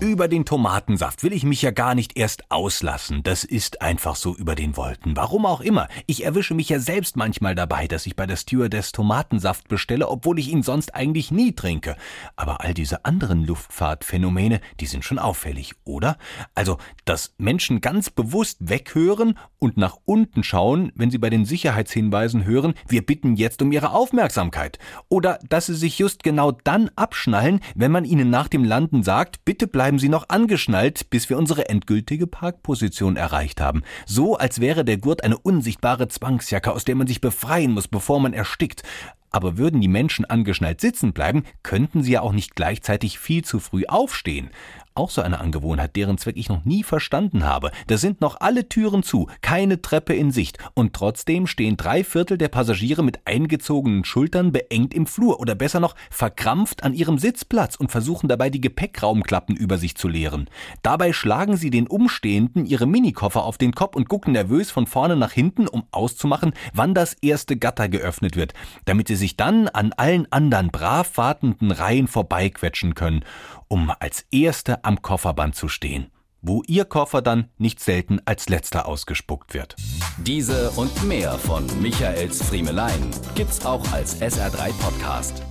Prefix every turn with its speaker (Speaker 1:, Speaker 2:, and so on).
Speaker 1: Über den Tomatensaft will ich mich ja gar nicht erst auslassen. Das ist einfach so über den Wolken. Warum auch immer. Ich erwische mich ja selbst manchmal dabei, dass ich bei der Stewardess Tomatensaft bestelle, obwohl ich ihn sonst eigentlich nie trinke. Aber all diese anderen Luftfahrtphänomene, die sind schon auffällig, oder? Also, dass Menschen ganz bewusst weghören und nach unten schauen, wenn sie bei den Sicherheitshinweisen hören, wir bitten jetzt um ihre Aufmerksamkeit. Oder dass sie sich just genau dann abschnallen, wenn man ihnen nach dem Landen sagt, bitte bleiben bleiben Sie noch angeschnallt, bis wir unsere endgültige Parkposition erreicht haben. So, als wäre der Gurt eine unsichtbare Zwangsjacke, aus der man sich befreien muss, bevor man erstickt. Aber würden die Menschen angeschnallt sitzen bleiben, könnten sie ja auch nicht gleichzeitig viel zu früh aufstehen. Auch so eine Angewohnheit, deren Zweck ich noch nie verstanden habe. Da sind noch alle Türen zu, keine Treppe in Sicht. Und trotzdem stehen drei Viertel der Passagiere mit eingezogenen Schultern beengt im Flur oder besser noch verkrampft an ihrem Sitzplatz und versuchen dabei die Gepäckraumklappen über sich zu leeren. Dabei schlagen sie den Umstehenden ihre Minikoffer auf den Kopf und gucken nervös von vorne nach hinten, um auszumachen, wann das erste Gatter geöffnet wird, damit sie sich dann an allen anderen brav wartenden Reihen vorbeiquetschen können, um als Erste am Kofferband zu stehen, wo ihr Koffer dann nicht selten als letzter ausgespuckt wird.
Speaker 2: Diese und mehr von Michaels Friemelein gibt's auch als SR3 Podcast.